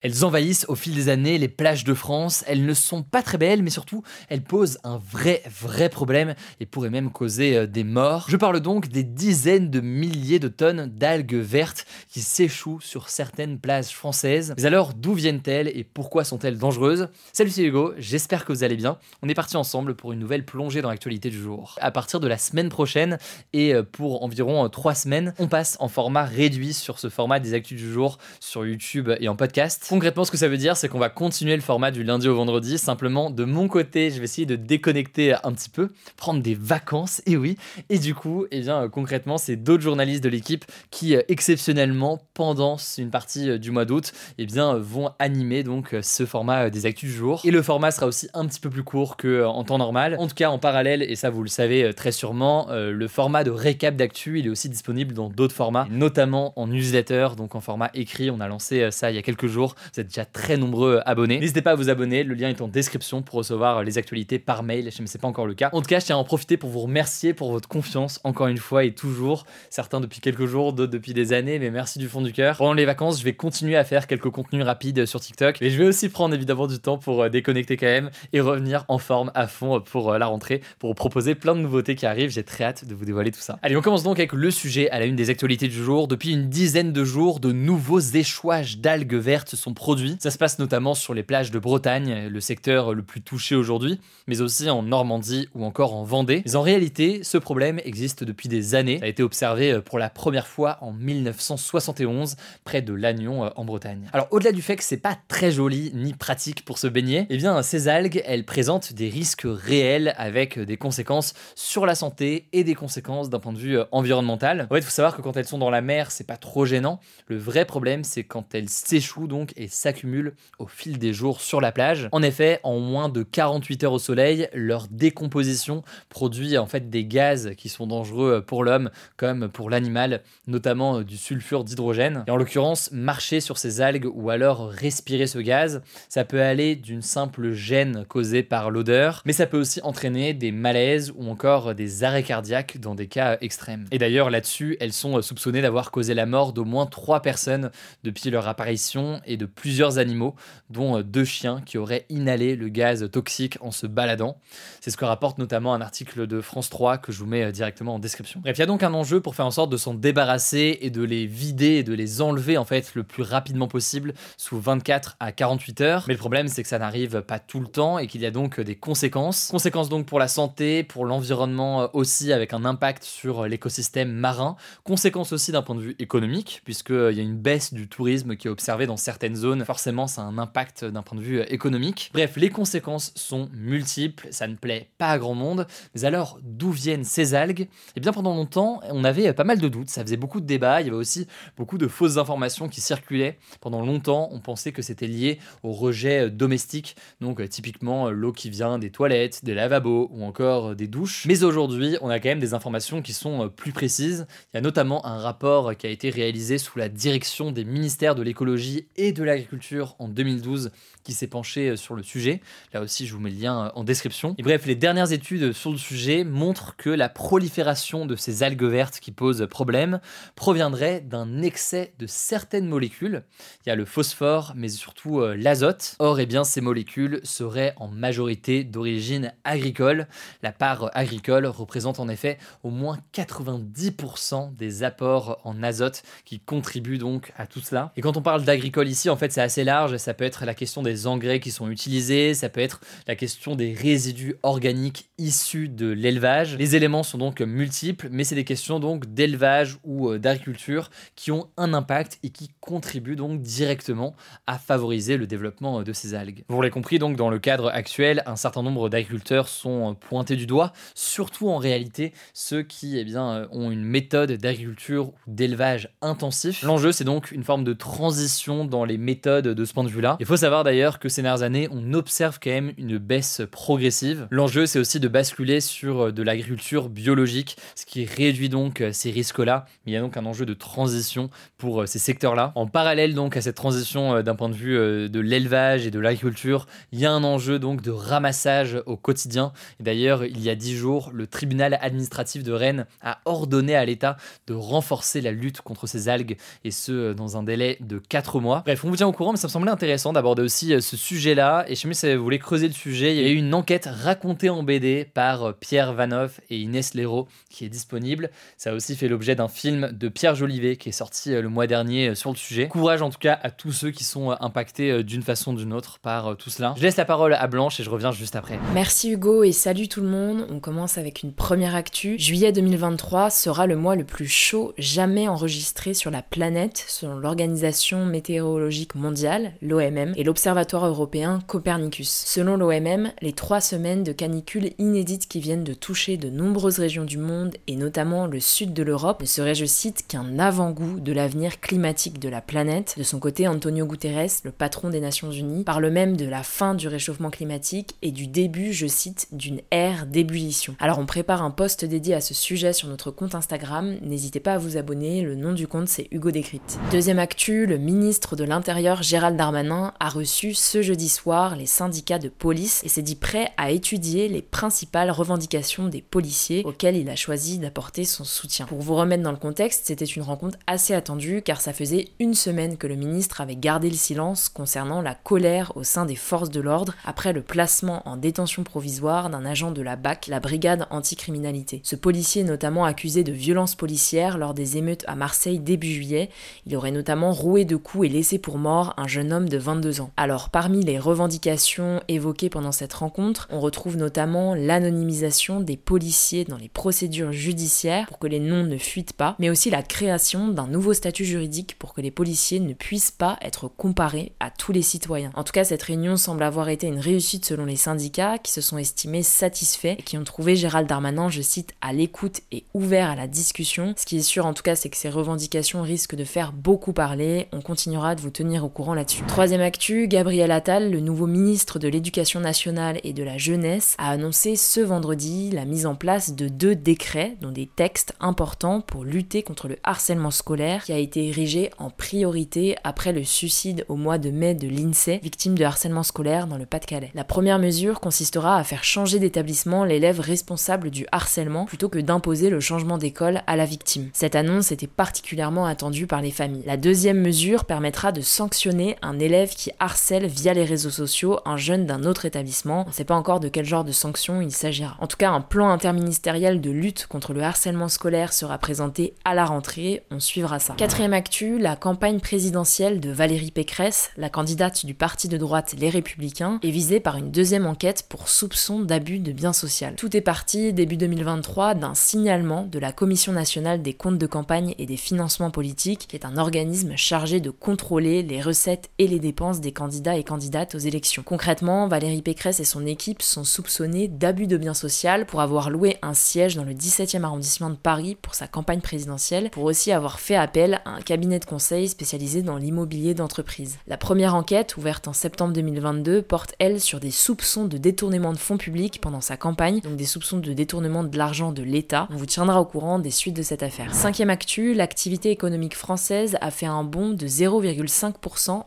Elles envahissent au fil des années les plages de France. Elles ne sont pas très belles, mais surtout, elles posent un vrai, vrai problème et pourraient même causer euh, des morts. Je parle donc des dizaines de milliers de tonnes d'algues vertes qui s'échouent sur certaines plages françaises. Mais alors, d'où viennent-elles et pourquoi sont-elles dangereuses? Salut, c'est Hugo, j'espère que vous allez bien. On est parti ensemble pour une nouvelle plongée dans l'actualité du jour. À partir de la semaine prochaine et euh, pour environ euh, trois semaines, on passe en format réduit sur ce format des actus du jour sur YouTube et en podcast. Concrètement, ce que ça veut dire, c'est qu'on va continuer le format du lundi au vendredi. Simplement, de mon côté, je vais essayer de déconnecter un petit peu, prendre des vacances, et oui. Et du coup, eh bien, euh, concrètement, c'est d'autres journalistes de l'équipe qui, euh, exceptionnellement, pendant une partie euh, du mois d'août, eh bien, vont animer donc ce format des actus du jour. Et le format sera aussi un petit peu plus court qu'en temps normal. En tout cas, en parallèle, et ça vous le savez très sûrement, le format de récap d'actu, il est aussi disponible dans d'autres formats, notamment en newsletter, donc en format écrit. On a lancé ça il y a quelques jours. Vous êtes déjà très nombreux abonnés. N'hésitez pas à vous abonner, le lien est en description pour recevoir les actualités par mail, je ne sais pas encore le cas. En tout cas, je tiens à en profiter pour vous remercier pour votre confiance, encore une fois et toujours. Certains depuis quelques jours, d'autres depuis des années, mais merci du fond du cœur. Pendant les vacances, je vais continuer à faire quelques contenus rapides sur TikTok, mais je vais aussi prendre évidemment du temps pour euh, déconnecter quand même et revenir en forme à fond pour euh, la rentrée, pour vous proposer plein de nouveautés qui arrivent. J'ai très hâte de vous dévoiler tout ça. Allez, on commence donc avec le sujet à la une des actualités du jour. Depuis une dizaine de jours, de nouveaux échouages d'algues vertes sont produits. Ça se passe notamment sur les plages de Bretagne, le secteur le plus touché aujourd'hui, mais aussi en Normandie ou encore en Vendée. Mais en réalité, ce problème existe depuis des années. Ça a été observé euh, pour la première fois en 1971 près de Lannion euh, en Bretagne. Alors au-delà du fait que c'est pas très joli ni pratique pour se baigner, eh bien ces algues, elles présentent des risques réels avec des conséquences sur la santé et des conséquences d'un point de vue euh, environnemental. En fait, il faut savoir que quand elles sont dans la mer, c'est pas trop gênant. Le vrai problème, c'est quand elles s'échouent donc et s'accumulent au fil des jours sur la plage. En effet, en moins de 48 heures au soleil, leur décomposition produit en fait des gaz qui sont dangereux pour l'homme comme pour l'animal, notamment du sulfure d'hydrogène. Et en l'occurrence, marcher sur ces algues ou alors respirer ce gaz, ça peut aller d'une simple gêne causée par l'odeur, mais ça peut aussi entraîner des malaises ou encore des arrêts cardiaques dans des cas extrêmes. Et d'ailleurs, là-dessus, elles sont soupçonnées d'avoir causé la mort d'au moins 3 personnes depuis leur apparition et de plusieurs animaux, dont deux chiens qui auraient inhalé le gaz toxique en se baladant. C'est ce que rapporte notamment un article de France 3 que je vous mets directement en description. Bref, il y a donc un enjeu pour faire en sorte de s'en débarrasser et de les vider et de les enlever en fait le plus rapidement possible sous 24 à 48 heures. Mais le problème c'est que ça n'arrive pas tout le temps et qu'il y a donc des conséquences. Conséquences donc pour la santé, pour l'environnement aussi avec un impact sur l'écosystème marin. Conséquences aussi d'un point de vue économique puisqu'il y a une baisse du tourisme qui est observée dans certaines zones. Forcément ça a un impact d'un point de vue économique. Bref, les conséquences sont multiples, ça ne plaît pas à grand monde. Mais alors, d'où viennent ces algues? Eh bien, pendant longtemps, on avait pas mal de doutes, ça faisait beaucoup de débats, il y avait aussi beaucoup de fausses informations qui circulaient. Pendant longtemps, on pensait que c'était lié au rejet domestique, donc typiquement l'eau qui vient des toilettes, des lavabos ou encore des douches. Mais aujourd'hui, on a quand même des informations qui sont plus précises. Il y a notamment un rapport qui a été réalisé sous la direction des ministères de l'écologie et de l'agriculture en 2012 qui s'est penché euh, sur le sujet. Là aussi, je vous mets le lien euh, en description. Et bref, les dernières études sur le sujet montrent que la prolifération de ces algues vertes qui posent problème proviendrait d'un excès de certaines molécules. Il y a le phosphore, mais surtout euh, l'azote. Or, eh bien, ces molécules seraient en majorité d'origine agricole. La part agricole représente en effet au moins 90% des apports en azote qui contribuent donc à tout cela. Et quand on parle d'agricole ici, En fait, c'est assez large. Ça peut être la question des engrais qui sont utilisés, ça peut être la question des résidus organiques issus de l'élevage. Les éléments sont donc multiples, mais c'est des questions donc d'élevage ou euh, d'agriculture qui ont un impact et qui contribuent donc directement à favoriser le développement euh, de ces algues. Vous l'avez compris, donc dans le cadre actuel, un certain nombre d'agriculteurs sont euh, pointés du doigt, surtout en réalité ceux qui eh bien, ont une méthode d'agriculture ou d'élevage intensif. L'enjeu, c'est donc une forme de transition dans les méthodes de ce point de vue-là. Il faut savoir d'ailleurs que ces dernières années, on observe quand même une baisse progressive. L'enjeu, c'est aussi de basculer sur euh, de l'agriculture biologique, ce qui réduit donc euh, ces risques-là. Il y a donc un enjeu de transition pour euh, ces secteurs-là. En parallèle donc à cette transition d'un point de vue de l'élevage et de l'agriculture, il y a un enjeu donc de ramassage au quotidien. D'ailleurs, il y a dix jours, le tribunal administratif de Rennes a ordonné à l'État de renforcer la lutte contre ces algues et ce dans un délai de 4 mois. Bref, on vous tient au courant, mais ça me semblait intéressant d'aborder aussi ce sujet-là. Et je sais pas si vous voulez creuser le sujet, il y a eu une enquête racontée en BD par Pierre Vanoff et Inès Léraud qui est disponible. Ça a aussi fait l'objet d'un film de Pierre Jolivet qui est sorti le mois dernier sur le sujet. Courage en tout cas à tous ceux qui sont impactés d'une façon ou d'une autre par tout cela. Je laisse la parole à Blanche et je reviens juste après. Merci Hugo et salut tout le monde. On commence avec une première actu. Juillet 2023 sera le mois le plus chaud jamais enregistré sur la planète selon l'Organisation météorologique mondiale, l'OMM, et l'Observatoire européen Copernicus. Selon l'OMM, les trois semaines de canicule inédites qui viennent de toucher de nombreuses régions du monde et notamment le sud de l'Europe ne seraient, je cite, qu'un avant-goût de l'avenir climatique de la planète. De son côté, Antonio Guterres, le patron des Nations Unies, parle même de la fin du réchauffement climatique et du début, je cite, d'une ère d'ébullition. Alors on prépare un post dédié à ce sujet sur notre compte Instagram, n'hésitez pas à vous abonner, le nom du compte c'est Hugo Décrypte. Deuxième actu, le ministre de l'Intérieur Gérald Darmanin a reçu ce jeudi soir les syndicats de police et s'est dit prêt à étudier les principales revendications des policiers auxquelles il a choisi d'apporter son soutien. Pour vous remettre dans le contexte, c'était une rencontre assez attendue car ça faisait une semaine que le ministre avait gardé le silence concernant la colère au sein des forces de l'ordre après le placement en détention provisoire d'un agent de la BAC, la brigade anticriminalité. Ce policier notamment accusé de violences policières lors des émeutes à Marseille début juillet. Il aurait notamment roué de coups et laissé pour mort un jeune homme de 22 ans. Alors parmi les revendications évoquées pendant cette rencontre, on retrouve notamment l'anonymisation des policiers dans les procédures judiciaires pour que les noms ne fuitent pas, mais aussi la création d'un nouveau statut juridique pour que les policiers ne puissent pas être comparés à tous les citoyens. En tout cas, cette réunion semble avoir été une réussite selon les syndicats qui se sont estimés satisfaits et qui ont trouvé Gérald Darmanin, je cite, à l'écoute et ouvert à la discussion. Ce qui est sûr en tout cas, c'est que ces revendications risquent de faire beaucoup parler. On continuera de vous tenir au courant là-dessus. Troisième actu, Gabriel Attal, le nouveau ministre de l'Éducation nationale et de la jeunesse, a annoncé ce vendredi la mise en place de deux décrets, dont des textes importants pour lutter contre le harcèlement scolaire, qui a été érigé en priorité après le suicide au mois de mai de l'INSEE, victime de harcèlement scolaire dans le Pas-de-Calais. La première mesure consistera à faire changer d'établissement l'élève responsable du harcèlement plutôt que d'imposer le changement d'école à la victime. Cette annonce était particulièrement attendue par les familles. La deuxième mesure permettra de sanctionner un élève qui harcèle via les réseaux sociaux un jeune d'un autre établissement. On ne sait pas encore de quel genre de sanction il s'agira. En tout cas, un plan interministériel de lutte contre le harcèlement scolaire sera présenté à la rentrée. On suivra ça. Quatrième actu, la campagne présidentielle de Valérie Pécresse, la candidate du parti de droite Les Républicains, est visée par une deuxième enquête pour soupçon d'abus de biens sociaux. Tout est parti début 2023 d'un signalement de la Commission nationale des comptes de campagne et des financements politiques, qui est un organisme chargé de contrôler les recettes et les dépenses des candidats et candidates aux élections. Concrètement, Valérie Pécresse et son équipe sont soupçonnés d'abus de biens sociaux pour avoir loué un siège dans le 17e arrondissement de Paris pour sa campagne présidentielle, pour aussi avoir fait appel à un cabinet de conseil spécialisé dans l'immobilier d'entreprise. La première enquête, ouverte en septembre 2022, porte elle sur des soupçons de détournement de fonds publics pendant sa campagne, donc des soupçons de détournement de l'argent de l'État. On vous tiendra au courant des suites de cette affaire. Cinquième actu, l'activité économique française a fait un bond de 0,5%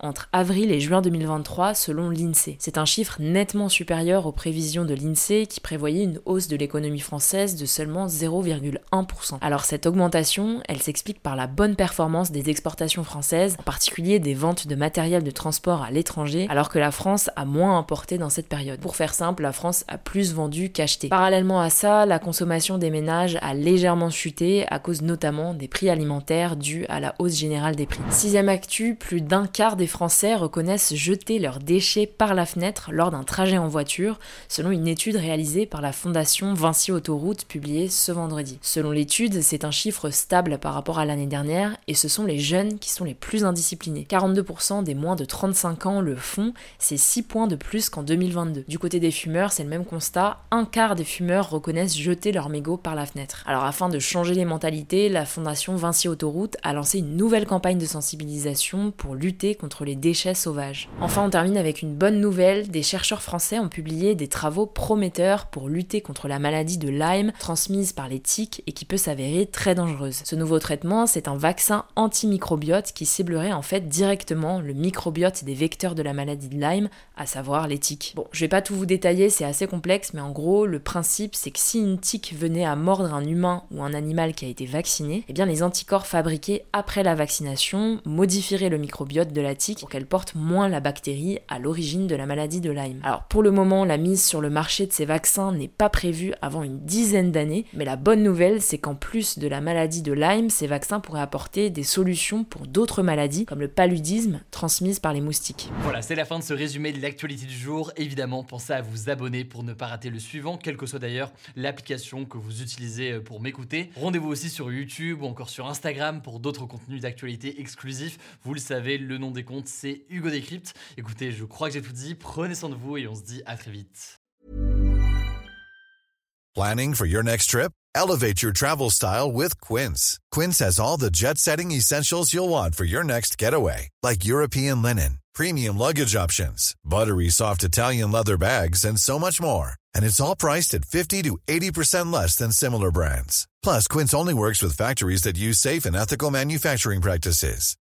entre avril et juin 2023 selon l'INSEE. C'est un chiffre nettement supérieur aux prévisions de l'INSEE qui prévoyait une hausse de l'économie française de seulement 0,1%. Alors cette augmentation, elle s'explique par la bonne performance des exportations françaises, en particulier des ventes de matériel de transport à l'étranger, alors que la France a moins importé dans cette période. Pour faire simple, la France a plus vendu qu'acheté. Parallèlement à ça, la consommation des ménages a légèrement chuté à cause notamment des prix alimentaires dus à la hausse générale des prix. Sixième actu, plus d'un quart des Français reconnaissent jeter leurs déchets par la fenêtre lors d'un trajet en voiture, selon une étude réalisée par la Fondation Vinci Autoroute publiée ce vendredi. Selon l'étude, c'est un chiffre stable par rapport à l'année dernière et ce sont les jeunes qui sont les plus indisciplinés. 42% des moins de 35 ans le font, c'est 6 points de plus qu'en 2022. Du côté des fumeurs, c'est le même constat, un quart des fumeurs reconnaissent jeter leur mégot par la fenêtre. Alors afin de changer les mentalités, la Fondation Vinci Autoroute a lancé une nouvelle campagne de sensibilisation pour lutter contre les déchets sauvages. Enfin, on termine avec une bonne nouvelle, des chercheurs français ont publié des travaux prometteurs pour lutter contre la maladie de Lyme transmise par les tiques et qui peut s'avérer très dangereuse. Ce nouveau traitement, c'est un vaccin antimicrobiote qui ciblerait en fait directement le microbiote des vecteurs de la maladie de Lyme, à savoir les tiques. Bon, je vais pas tout vous détailler, c'est assez complexe, mais en gros, le principe c'est que si une tique venait à mordre un humain ou un animal qui a été vacciné, eh bien les anticorps fabriqués après la vaccination modifieraient le microbiote de la tique pour qu'elle porte moins la bactérie à l'origine de la maladie de Lyme. Alors pour le moment, la mise sur le marché de ces vaccins n'est pas prévue avant une dizaine d'années, mais la bonne nouvelle c'est qu'en plus de la maladie de Lyme, ces vaccins pourraient apporter des solutions pour d'autres maladies comme le paludisme transmise par les moustiques. Voilà, c'est la fin de ce résumé de l'actualité du jour. Évidemment, pensez à vous abonner pour ne pas rater le suivant, quelle que soit d'ailleurs l'application que vous utilisez euh, pour m'écouter. Rendez-vous aussi sur YouTube ou encore sur Instagram pour d'autres contenus d'actualité exclusifs. Vous le savez, le nom des comptes, c'est Hugo Décrypte. Écoutez, je crois que j'ai tout dit. Prenez soin de vous et on se dit à très vite. Planning for your next trip? Elevate your travel style with Quince. Quince has all the jet setting essentials you'll want for your next getaway, like European linen, premium luggage options, buttery soft Italian leather bags, and so much more. And it's all priced at 50 to 80% less than similar brands. Plus, Quince only works with factories that use safe and ethical manufacturing practices.